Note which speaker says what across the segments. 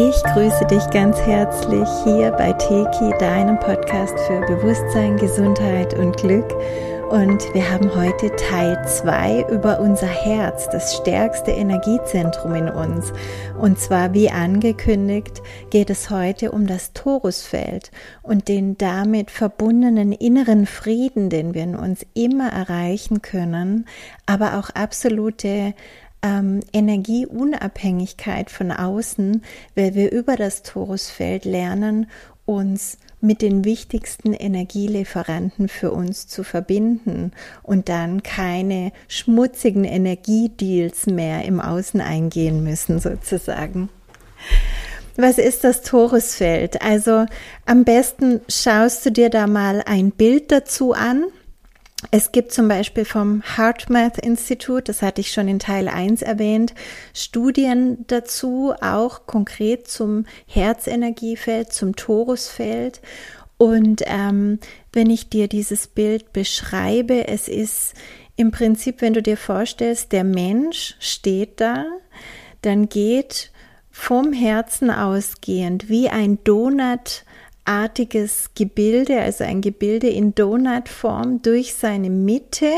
Speaker 1: Ich grüße dich ganz herzlich hier bei Teki, deinem Podcast für Bewusstsein, Gesundheit und Glück. Und wir haben heute Teil 2 über unser Herz, das stärkste Energiezentrum in uns. Und zwar, wie angekündigt, geht es heute um das Torusfeld und den damit verbundenen inneren Frieden, den wir in uns immer erreichen können, aber auch absolute ähm, Energieunabhängigkeit von außen, weil wir über das Torusfeld lernen, uns mit den wichtigsten Energielieferanten für uns zu verbinden und dann keine schmutzigen Energiedeals mehr im Außen eingehen müssen, sozusagen. Was ist das Torusfeld? Also am besten schaust du dir da mal ein Bild dazu an. Es gibt zum Beispiel vom HeartMath Institut, das hatte ich schon in Teil 1 erwähnt, Studien dazu, auch konkret zum Herzenergiefeld, zum Torusfeld. Und ähm, wenn ich dir dieses Bild beschreibe, es ist im Prinzip, wenn du dir vorstellst, der Mensch steht da, dann geht vom Herzen ausgehend wie ein Donut artiges Gebilde, also ein Gebilde in Donutform durch seine Mitte.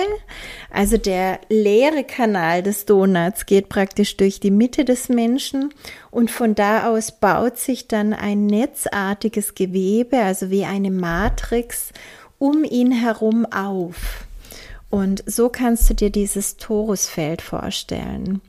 Speaker 1: Also der leere Kanal des Donuts geht praktisch durch die Mitte des Menschen und von da aus baut sich dann ein netzartiges Gewebe, also wie eine Matrix um ihn herum auf. Und so kannst du dir dieses Torusfeld vorstellen.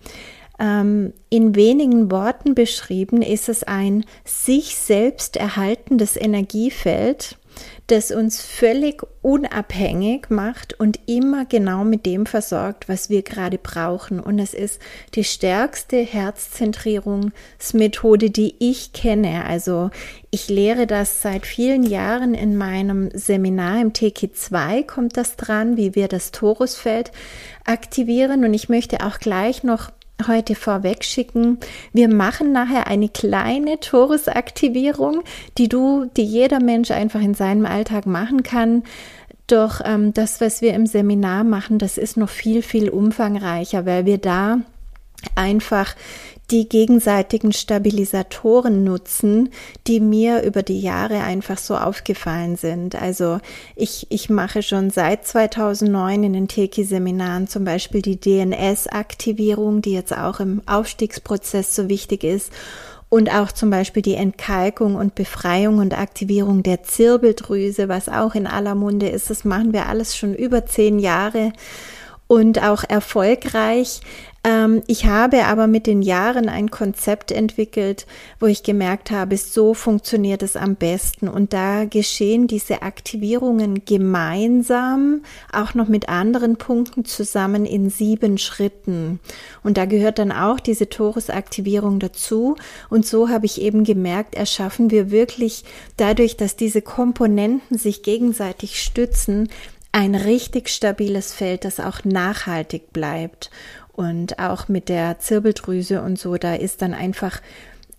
Speaker 1: Ähm, in wenigen Worten beschrieben ist es ein sich selbst erhaltendes Energiefeld, das uns völlig unabhängig macht und immer genau mit dem versorgt, was wir gerade brauchen. Und es ist die stärkste Herzzentrierungsmethode, die ich kenne. Also ich lehre das seit vielen Jahren in meinem Seminar im TK2 kommt das dran, wie wir das Torusfeld aktivieren. Und ich möchte auch gleich noch heute vorweg schicken. Wir machen nachher eine kleine Torusaktivierung, die du, die jeder Mensch einfach in seinem Alltag machen kann. Doch ähm, das, was wir im Seminar machen, das ist noch viel, viel umfangreicher, weil wir da einfach die gegenseitigen Stabilisatoren nutzen, die mir über die Jahre einfach so aufgefallen sind. Also ich, ich mache schon seit 2009 in den Teki-Seminaren zum Beispiel die DNS-Aktivierung, die jetzt auch im Aufstiegsprozess so wichtig ist und auch zum Beispiel die Entkalkung und Befreiung und Aktivierung der Zirbeldrüse, was auch in aller Munde ist. Das machen wir alles schon über zehn Jahre und auch erfolgreich. Ähm, ich habe aber mit den Jahren ein Konzept entwickelt, wo ich gemerkt habe, so funktioniert es am besten. Und da geschehen diese Aktivierungen gemeinsam, auch noch mit anderen Punkten zusammen in sieben Schritten. Und da gehört dann auch diese Torusaktivierung dazu. Und so habe ich eben gemerkt, erschaffen wir wirklich dadurch, dass diese Komponenten sich gegenseitig stützen, ein richtig stabiles Feld, das auch nachhaltig bleibt. Und auch mit der Zirbeldrüse und so, da ist dann einfach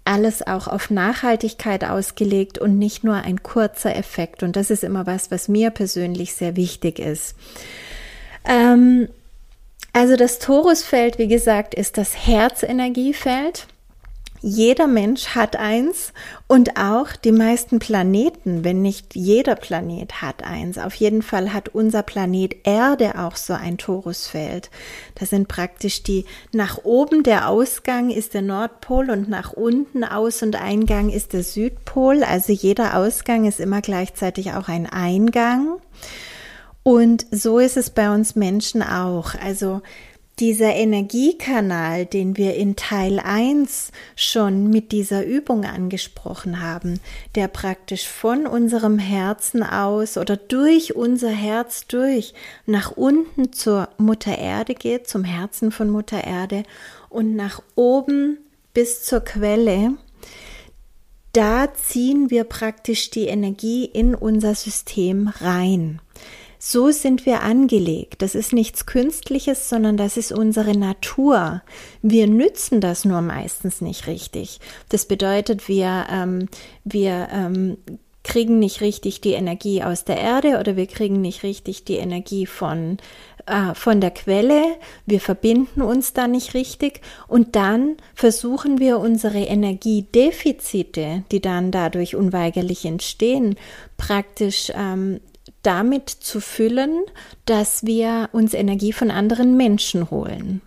Speaker 1: alles auch auf Nachhaltigkeit ausgelegt und nicht nur ein kurzer Effekt. Und das ist immer was, was mir persönlich sehr wichtig ist. Ähm, also das Torusfeld, wie gesagt, ist das Herzenergiefeld. Jeder Mensch hat eins und auch die meisten Planeten, wenn nicht jeder Planet hat eins. Auf jeden Fall hat unser Planet Erde auch so ein Torusfeld. Das sind praktisch die nach oben der Ausgang ist der Nordpol und nach unten Aus- und Eingang ist der Südpol. Also jeder Ausgang ist immer gleichzeitig auch ein Eingang. Und so ist es bei uns Menschen auch. Also dieser Energiekanal, den wir in Teil 1 schon mit dieser Übung angesprochen haben, der praktisch von unserem Herzen aus oder durch unser Herz durch nach unten zur Mutter Erde geht, zum Herzen von Mutter Erde und nach oben bis zur Quelle, da ziehen wir praktisch die Energie in unser System rein. So sind wir angelegt. Das ist nichts Künstliches, sondern das ist unsere Natur. Wir nützen das nur meistens nicht richtig. Das bedeutet, wir, ähm, wir ähm, kriegen nicht richtig die Energie aus der Erde oder wir kriegen nicht richtig die Energie von, äh, von der Quelle, wir verbinden uns da nicht richtig und dann versuchen wir unsere Energiedefizite, die dann dadurch unweigerlich entstehen, praktisch ähm, damit zu füllen, dass wir uns Energie von anderen Menschen holen.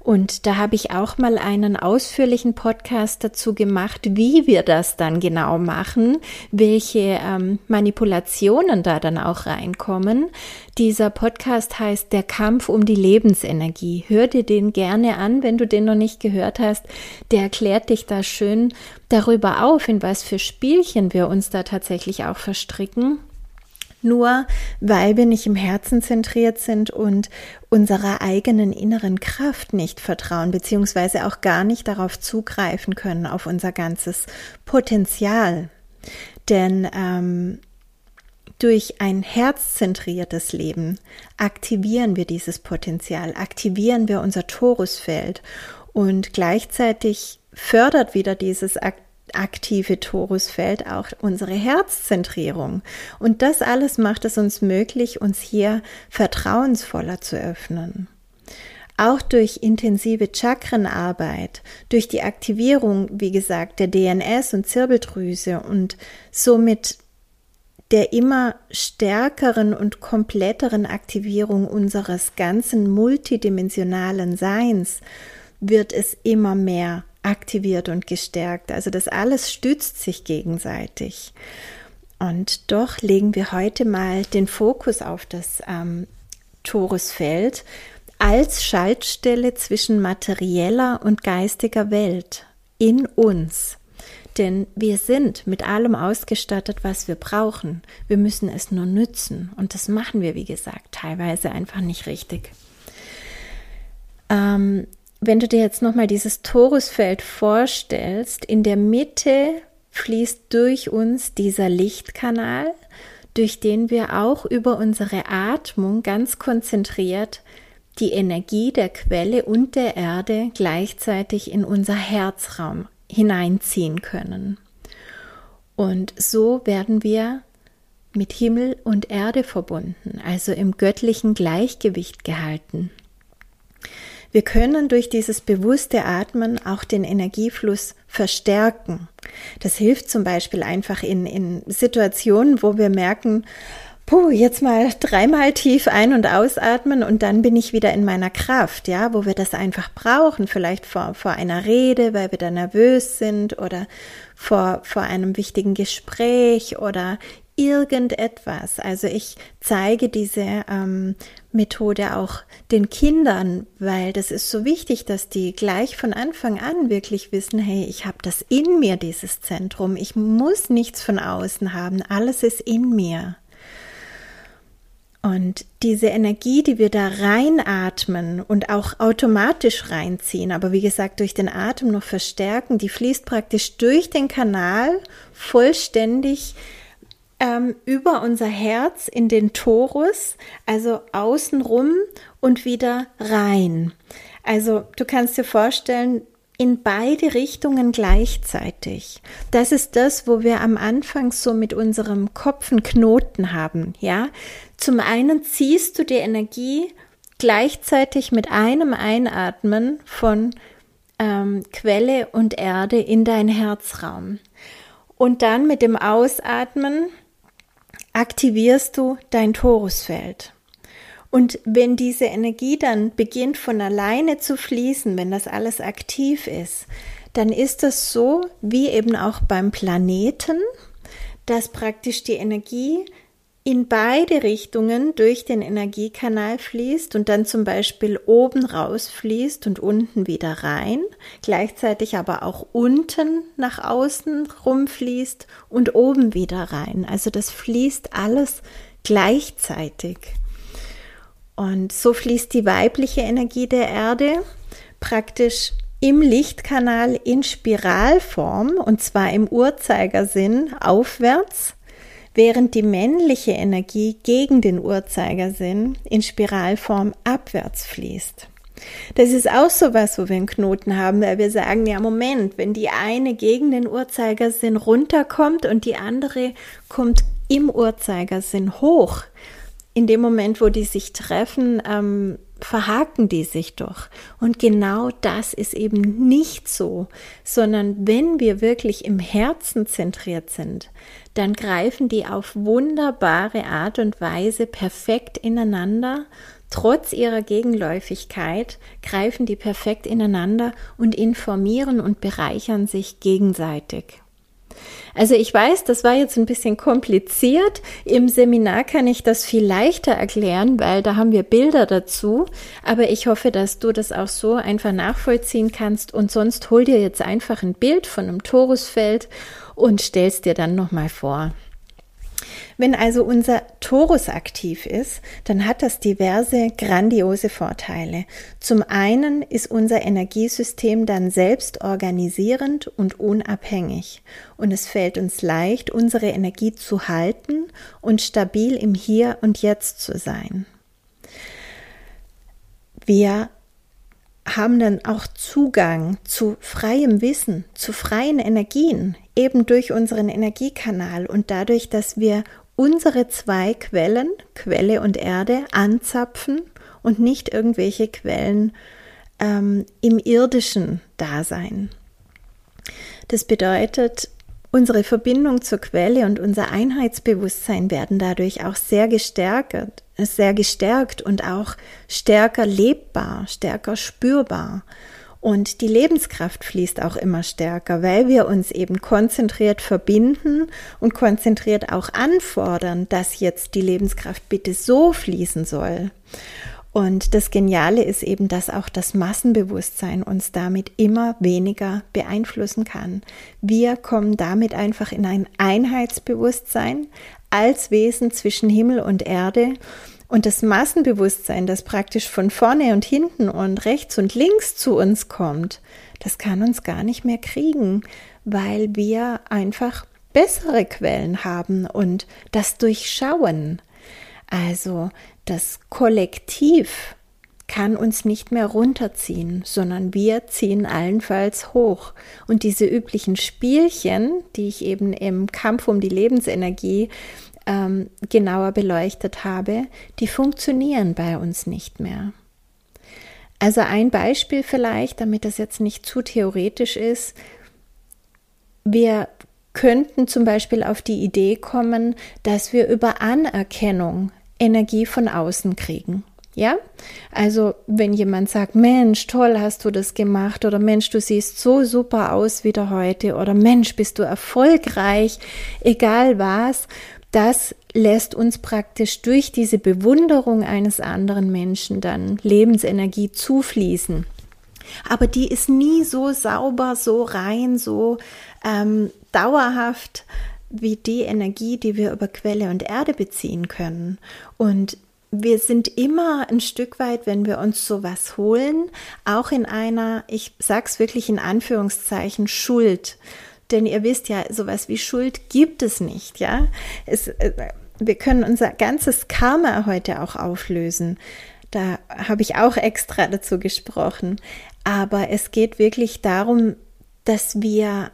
Speaker 1: Und da habe ich auch mal einen ausführlichen Podcast dazu gemacht, wie wir das dann genau machen, welche ähm, Manipulationen da dann auch reinkommen. Dieser Podcast heißt Der Kampf um die Lebensenergie. Hör dir den gerne an, wenn du den noch nicht gehört hast. Der erklärt dich da schön darüber auf, in was für Spielchen wir uns da tatsächlich auch verstricken nur weil wir nicht im Herzen zentriert sind und unserer eigenen inneren Kraft nicht vertrauen, beziehungsweise auch gar nicht darauf zugreifen können, auf unser ganzes Potenzial. Denn ähm, durch ein herzzentriertes Leben aktivieren wir dieses Potenzial, aktivieren wir unser Torusfeld und gleichzeitig fördert wieder dieses Ak aktive Torusfeld auch unsere Herzzentrierung. Und das alles macht es uns möglich, uns hier vertrauensvoller zu öffnen. Auch durch intensive Chakrenarbeit, durch die Aktivierung, wie gesagt, der DNS und Zirbeldrüse und somit der immer stärkeren und kompletteren Aktivierung unseres ganzen multidimensionalen Seins wird es immer mehr aktiviert und gestärkt. Also das alles stützt sich gegenseitig. Und doch legen wir heute mal den Fokus auf das ähm, Torusfeld als Schaltstelle zwischen materieller und geistiger Welt in uns. Denn wir sind mit allem ausgestattet, was wir brauchen. Wir müssen es nur nützen. Und das machen wir, wie gesagt, teilweise einfach nicht richtig. Ähm, wenn du dir jetzt nochmal dieses Torusfeld vorstellst, in der Mitte fließt durch uns dieser Lichtkanal, durch den wir auch über unsere Atmung ganz konzentriert die Energie der Quelle und der Erde gleichzeitig in unser Herzraum hineinziehen können. Und so werden wir mit Himmel und Erde verbunden, also im göttlichen Gleichgewicht gehalten. Wir können durch dieses bewusste Atmen auch den Energiefluss verstärken. Das hilft zum Beispiel einfach in, in Situationen, wo wir merken, puh, jetzt mal dreimal tief ein- und ausatmen und dann bin ich wieder in meiner Kraft, ja, wo wir das einfach brauchen, vielleicht vor, vor einer Rede, weil wir da nervös sind oder vor, vor einem wichtigen Gespräch oder irgendetwas. Also ich zeige diese ähm, Methode auch den Kindern, weil das ist so wichtig, dass die gleich von Anfang an wirklich wissen, hey, ich habe das in mir, dieses Zentrum. Ich muss nichts von außen haben. Alles ist in mir. Und diese Energie, die wir da reinatmen und auch automatisch reinziehen, aber wie gesagt durch den Atem noch verstärken, die fließt praktisch durch den Kanal vollständig ähm, über unser Herz in den Torus, also außenrum und wieder rein. Also du kannst dir vorstellen, in beide Richtungen gleichzeitig. Das ist das, wo wir am Anfang so mit unserem Kopf einen Knoten haben, ja. Zum einen ziehst du die Energie gleichzeitig mit einem Einatmen von ähm, Quelle und Erde in deinen Herzraum. Und dann mit dem Ausatmen aktivierst du dein Torusfeld. Und wenn diese Energie dann beginnt von alleine zu fließen, wenn das alles aktiv ist, dann ist das so wie eben auch beim Planeten, dass praktisch die Energie in beide Richtungen durch den Energiekanal fließt und dann zum Beispiel oben rausfließt und unten wieder rein, gleichzeitig aber auch unten nach außen rumfließt und oben wieder rein. Also das fließt alles gleichzeitig. Und so fließt die weibliche Energie der Erde praktisch im Lichtkanal in Spiralform und zwar im Uhrzeigersinn aufwärts während die männliche Energie gegen den Uhrzeigersinn in Spiralform abwärts fließt. Das ist auch so was, wo wir einen Knoten haben, weil wir sagen, ja, Moment, wenn die eine gegen den Uhrzeigersinn runterkommt und die andere kommt im Uhrzeigersinn hoch, in dem Moment, wo die sich treffen, ähm, verhaken die sich doch. Und genau das ist eben nicht so, sondern wenn wir wirklich im Herzen zentriert sind, dann greifen die auf wunderbare Art und Weise perfekt ineinander. Trotz ihrer Gegenläufigkeit greifen die perfekt ineinander und informieren und bereichern sich gegenseitig. Also ich weiß, das war jetzt ein bisschen kompliziert. Im Seminar kann ich das viel leichter erklären, weil da haben wir Bilder dazu. Aber ich hoffe, dass du das auch so einfach nachvollziehen kannst. Und sonst hol dir jetzt einfach ein Bild von einem Torusfeld und stellst dir dann nochmal vor. Wenn also unser Torus aktiv ist, dann hat das diverse grandiose Vorteile. Zum einen ist unser Energiesystem dann selbst organisierend und unabhängig und es fällt uns leicht, unsere Energie zu halten und stabil im Hier und Jetzt zu sein. Wir haben dann auch Zugang zu freiem Wissen, zu freien Energien, eben durch unseren Energiekanal und dadurch, dass wir unsere zwei Quellen, Quelle und Erde, anzapfen und nicht irgendwelche Quellen ähm, im irdischen Dasein. Das bedeutet, unsere Verbindung zur Quelle und unser Einheitsbewusstsein werden dadurch auch sehr gestärkt, sehr gestärkt und auch stärker lebbar, stärker spürbar. Und die Lebenskraft fließt auch immer stärker, weil wir uns eben konzentriert verbinden und konzentriert auch anfordern, dass jetzt die Lebenskraft bitte so fließen soll. Und das Geniale ist eben, dass auch das Massenbewusstsein uns damit immer weniger beeinflussen kann. Wir kommen damit einfach in ein Einheitsbewusstsein als Wesen zwischen Himmel und Erde. Und das Massenbewusstsein, das praktisch von vorne und hinten und rechts und links zu uns kommt, das kann uns gar nicht mehr kriegen, weil wir einfach bessere Quellen haben und das Durchschauen. Also das Kollektiv kann uns nicht mehr runterziehen, sondern wir ziehen allenfalls hoch. Und diese üblichen Spielchen, die ich eben im Kampf um die Lebensenergie ähm, genauer beleuchtet habe, die funktionieren bei uns nicht mehr. Also ein Beispiel vielleicht, damit das jetzt nicht zu theoretisch ist. Wir könnten zum Beispiel auf die Idee kommen, dass wir über Anerkennung Energie von außen kriegen. Ja, also wenn jemand sagt, Mensch, toll hast du das gemacht oder Mensch, du siehst so super aus wieder heute oder Mensch, bist du erfolgreich, egal was, das lässt uns praktisch durch diese Bewunderung eines anderen Menschen dann Lebensenergie zufließen. Aber die ist nie so sauber, so rein, so ähm, dauerhaft wie die Energie, die wir über Quelle und Erde beziehen können. Und wir sind immer ein Stück weit, wenn wir uns sowas holen, auch in einer, ich sag's wirklich in Anführungszeichen, Schuld. Denn ihr wisst ja, sowas wie Schuld gibt es nicht, ja. Es, äh, wir können unser ganzes Karma heute auch auflösen. Da habe ich auch extra dazu gesprochen. Aber es geht wirklich darum, dass wir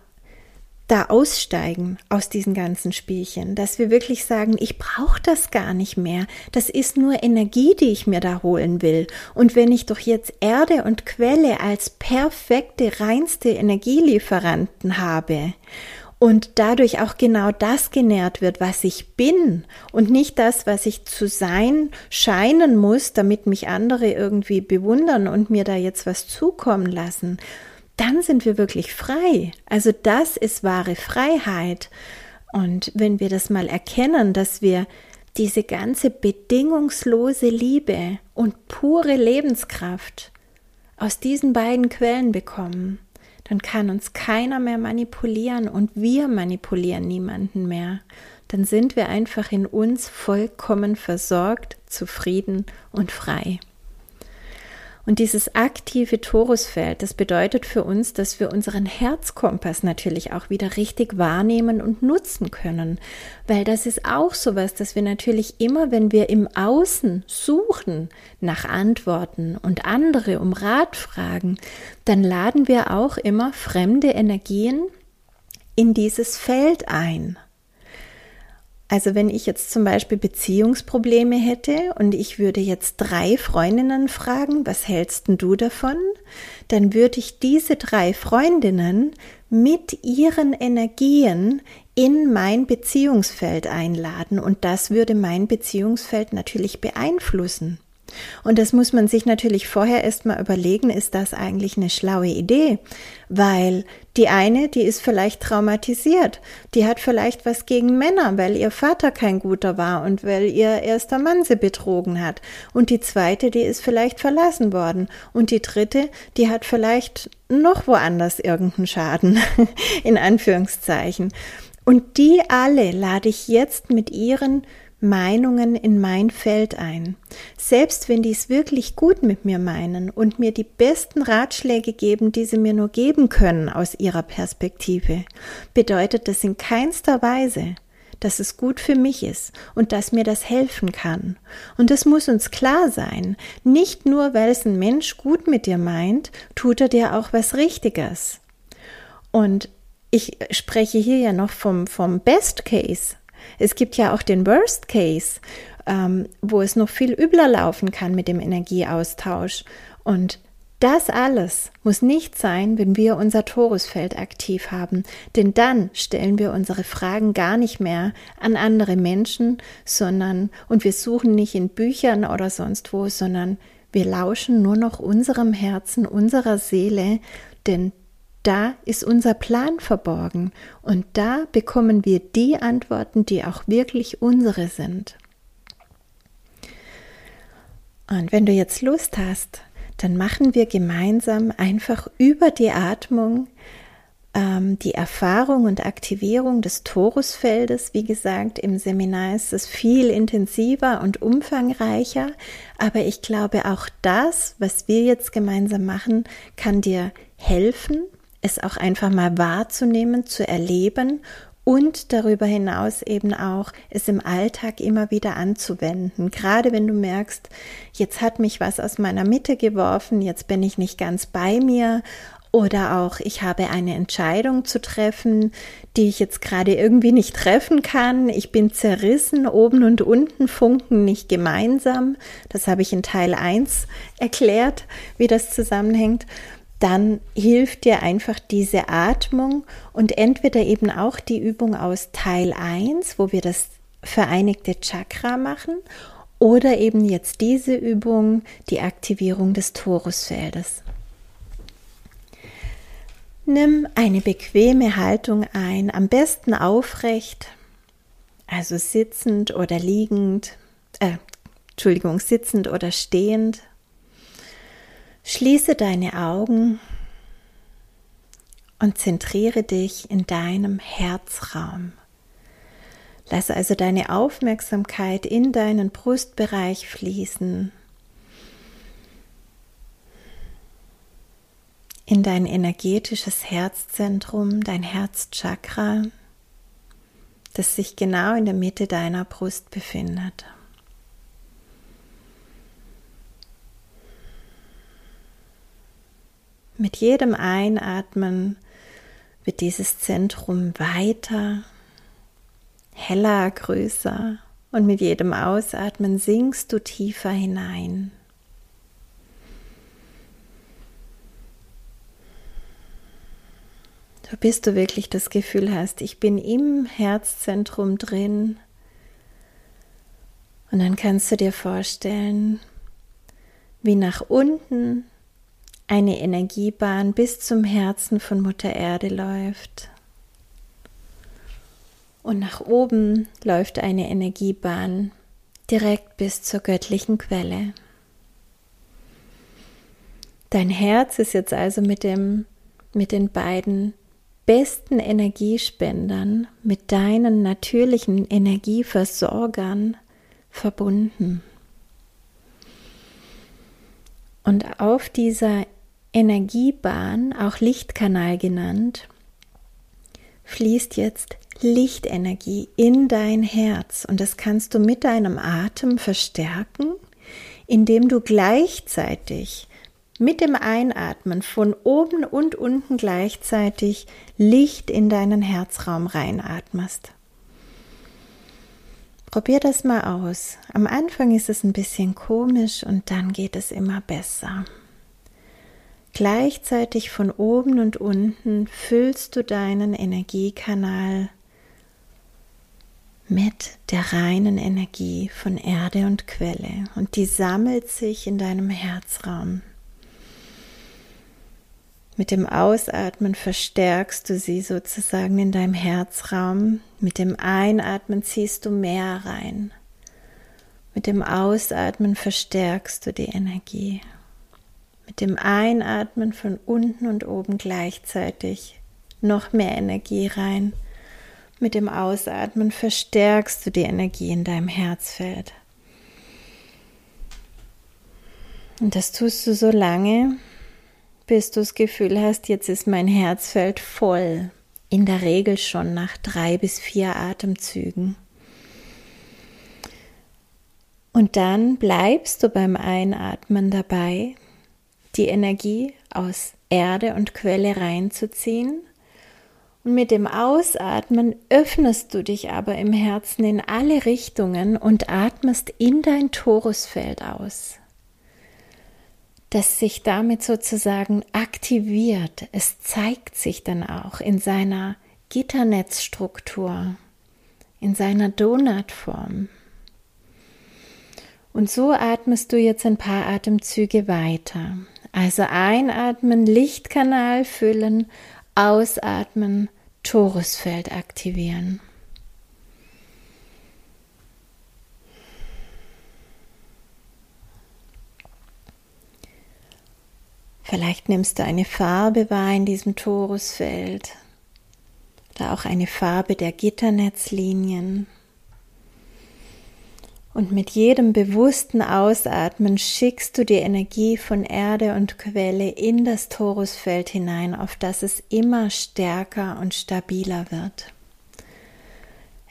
Speaker 1: da aussteigen aus diesen ganzen Spielchen, dass wir wirklich sagen, ich brauche das gar nicht mehr. Das ist nur Energie, die ich mir da holen will. Und wenn ich doch jetzt Erde und Quelle als perfekte, reinste Energielieferanten habe und dadurch auch genau das genährt wird, was ich bin und nicht das, was ich zu sein scheinen muss, damit mich andere irgendwie bewundern und mir da jetzt was zukommen lassen, dann sind wir wirklich frei. Also das ist wahre Freiheit. Und wenn wir das mal erkennen, dass wir diese ganze bedingungslose Liebe und pure Lebenskraft aus diesen beiden Quellen bekommen, dann kann uns keiner mehr manipulieren und wir manipulieren niemanden mehr. Dann sind wir einfach in uns vollkommen versorgt, zufrieden und frei. Und dieses aktive Torusfeld, das bedeutet für uns, dass wir unseren Herzkompass natürlich auch wieder richtig wahrnehmen und nutzen können. Weil das ist auch sowas, dass wir natürlich immer, wenn wir im Außen suchen nach Antworten und andere um Rat fragen, dann laden wir auch immer fremde Energien in dieses Feld ein. Also wenn ich jetzt zum Beispiel Beziehungsprobleme hätte und ich würde jetzt drei Freundinnen fragen, was hältst du davon? Dann würde ich diese drei Freundinnen mit ihren Energien in mein Beziehungsfeld einladen und das würde mein Beziehungsfeld natürlich beeinflussen. Und das muss man sich natürlich vorher erstmal überlegen, ist das eigentlich eine schlaue Idee? Weil die eine, die ist vielleicht traumatisiert, die hat vielleicht was gegen Männer, weil ihr Vater kein guter war und weil ihr erster Mann sie betrogen hat. Und die zweite, die ist vielleicht verlassen worden. Und die dritte, die hat vielleicht noch woanders irgendeinen Schaden, in Anführungszeichen. Und die alle lade ich jetzt mit ihren Meinungen in mein Feld ein. Selbst wenn die es wirklich gut mit mir meinen und mir die besten Ratschläge geben, die sie mir nur geben können aus ihrer Perspektive, bedeutet das in keinster Weise, dass es gut für mich ist und dass mir das helfen kann. Und es muss uns klar sein, nicht nur weil es ein Mensch gut mit dir meint, tut er dir auch was Richtiges. Und ich spreche hier ja noch vom, vom Best Case. Es gibt ja auch den Worst Case, ähm, wo es noch viel übler laufen kann mit dem Energieaustausch. Und das alles muss nicht sein, wenn wir unser Torusfeld aktiv haben, denn dann stellen wir unsere Fragen gar nicht mehr an andere Menschen, sondern und wir suchen nicht in Büchern oder sonst wo, sondern wir lauschen nur noch unserem Herzen, unserer Seele, denn da ist unser Plan verborgen und da bekommen wir die Antworten, die auch wirklich unsere sind. Und wenn du jetzt Lust hast, dann machen wir gemeinsam einfach über die Atmung ähm, die Erfahrung und Aktivierung des Torusfeldes. Wie gesagt, im Seminar ist es viel intensiver und umfangreicher, aber ich glaube, auch das, was wir jetzt gemeinsam machen, kann dir helfen, es auch einfach mal wahrzunehmen, zu erleben und darüber hinaus eben auch es im Alltag immer wieder anzuwenden. Gerade wenn du merkst, jetzt hat mich was aus meiner Mitte geworfen, jetzt bin ich nicht ganz bei mir oder auch ich habe eine Entscheidung zu treffen, die ich jetzt gerade irgendwie nicht treffen kann. Ich bin zerrissen, oben und unten funken nicht gemeinsam. Das habe ich in Teil 1 erklärt, wie das zusammenhängt dann hilft dir einfach diese Atmung und entweder eben auch die Übung aus Teil 1, wo wir das vereinigte Chakra machen, oder eben jetzt diese Übung, die Aktivierung des Torusfeldes. Nimm eine bequeme Haltung ein, am besten aufrecht, also sitzend oder liegend, äh, Entschuldigung, sitzend oder stehend Schließe deine Augen und zentriere dich in deinem Herzraum. Lasse also deine Aufmerksamkeit in deinen Brustbereich fließen, in dein energetisches Herzzentrum, dein Herzchakra, das sich genau in der Mitte deiner Brust befindet. Mit jedem Einatmen wird dieses Zentrum weiter, heller, größer und mit jedem Ausatmen sinkst du tiefer hinein. So bis du wirklich das Gefühl hast, ich bin im Herzzentrum drin. Und dann kannst du dir vorstellen, wie nach unten eine Energiebahn bis zum Herzen von Mutter Erde läuft. Und nach oben läuft eine Energiebahn direkt bis zur göttlichen Quelle. Dein Herz ist jetzt also mit dem mit den beiden besten Energiespendern, mit deinen natürlichen Energieversorgern verbunden. Und auf dieser Energiebahn, auch Lichtkanal genannt, fließt jetzt Lichtenergie in dein Herz und das kannst du mit deinem Atem verstärken, indem du gleichzeitig mit dem Einatmen von oben und unten gleichzeitig Licht in deinen Herzraum reinatmest. Probier das mal aus. Am Anfang ist es ein bisschen komisch und dann geht es immer besser. Gleichzeitig von oben und unten füllst du deinen Energiekanal mit der reinen Energie von Erde und Quelle und die sammelt sich in deinem Herzraum. Mit dem Ausatmen verstärkst du sie sozusagen in deinem Herzraum. Mit dem Einatmen ziehst du mehr rein. Mit dem Ausatmen verstärkst du die Energie. Mit dem Einatmen von unten und oben gleichzeitig noch mehr Energie rein. Mit dem Ausatmen verstärkst du die Energie in deinem Herzfeld. Und das tust du so lange, bis du das Gefühl hast, jetzt ist mein Herzfeld voll. In der Regel schon nach drei bis vier Atemzügen. Und dann bleibst du beim Einatmen dabei, die Energie aus Erde und Quelle reinzuziehen. Und mit dem Ausatmen öffnest du dich aber im Herzen in alle Richtungen und atmest in dein Torusfeld aus das sich damit sozusagen aktiviert. Es zeigt sich dann auch in seiner Gitternetzstruktur, in seiner Donutform. Und so atmest du jetzt ein paar Atemzüge weiter. Also einatmen, Lichtkanal füllen, ausatmen, Torusfeld aktivieren. Vielleicht nimmst du eine Farbe wahr in diesem Torusfeld oder auch eine Farbe der Gitternetzlinien. Und mit jedem bewussten Ausatmen schickst du die Energie von Erde und Quelle in das Torusfeld hinein, auf das es immer stärker und stabiler wird.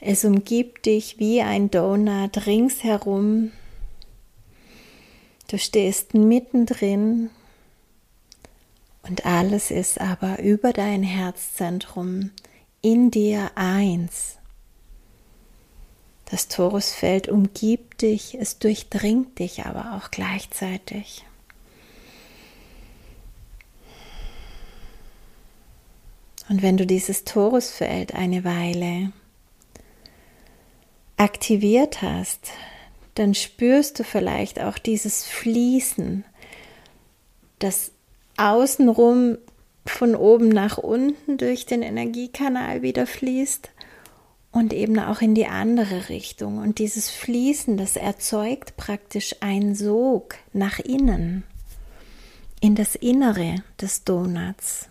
Speaker 1: Es umgibt dich wie ein Donut ringsherum. Du stehst mittendrin und alles ist aber über dein Herzzentrum in dir eins. Das Torusfeld umgibt dich, es durchdringt dich aber auch gleichzeitig. Und wenn du dieses Torusfeld eine Weile aktiviert hast, dann spürst du vielleicht auch dieses Fließen, das außenrum von oben nach unten durch den Energiekanal wieder fließt und eben auch in die andere Richtung. Und dieses Fließen, das erzeugt praktisch einen Sog nach innen, in das Innere des Donuts.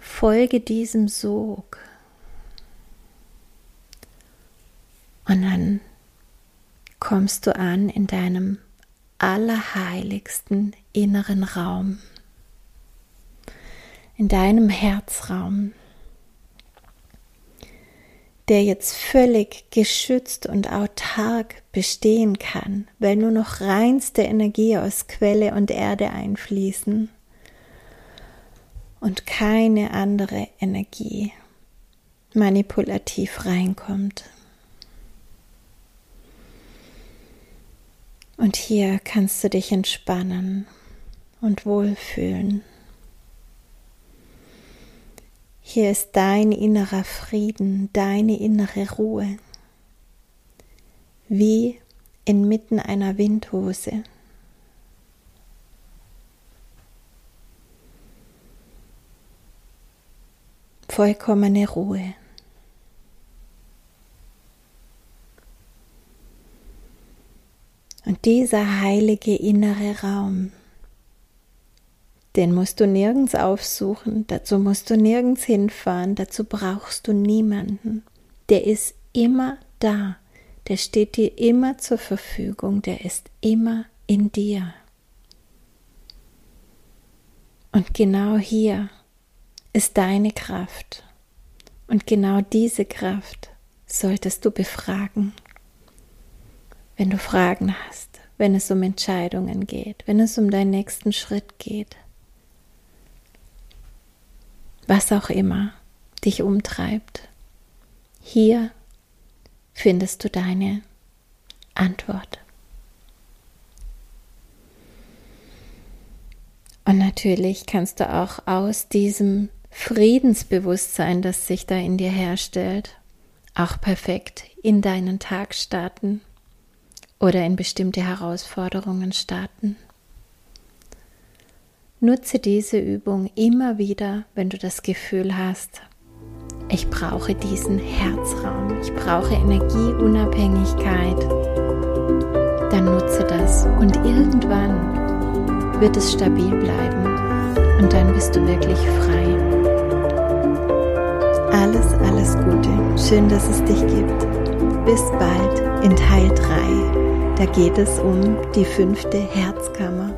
Speaker 1: Folge diesem Sog. Und dann kommst du an in deinem allerheiligsten inneren Raum, in deinem Herzraum, der jetzt völlig geschützt und autark bestehen kann, weil nur noch reinste Energie aus Quelle und Erde einfließen und keine andere Energie manipulativ reinkommt. Und hier kannst du dich entspannen und wohlfühlen. Hier ist dein innerer Frieden, deine innere Ruhe, wie inmitten einer Windhose. Vollkommene Ruhe. Und dieser heilige innere Raum, den musst du nirgends aufsuchen, dazu musst du nirgends hinfahren, dazu brauchst du niemanden. Der ist immer da, der steht dir immer zur Verfügung, der ist immer in dir. Und genau hier ist deine Kraft. Und genau diese Kraft solltest du befragen. Wenn du Fragen hast, wenn es um Entscheidungen geht, wenn es um deinen nächsten Schritt geht, was auch immer dich umtreibt, hier findest du deine Antwort. Und natürlich kannst du auch aus diesem Friedensbewusstsein, das sich da in dir herstellt, auch perfekt in deinen Tag starten oder in bestimmte Herausforderungen starten. Nutze diese Übung immer wieder, wenn du das Gefühl hast, ich brauche diesen Herzraum, ich brauche Energieunabhängigkeit. Dann nutze das und irgendwann wird es stabil bleiben und dann bist du wirklich frei. Alles, alles Gute. Schön, dass es dich gibt. Bis bald in Teil 3. Da geht es um die fünfte Herzkammer.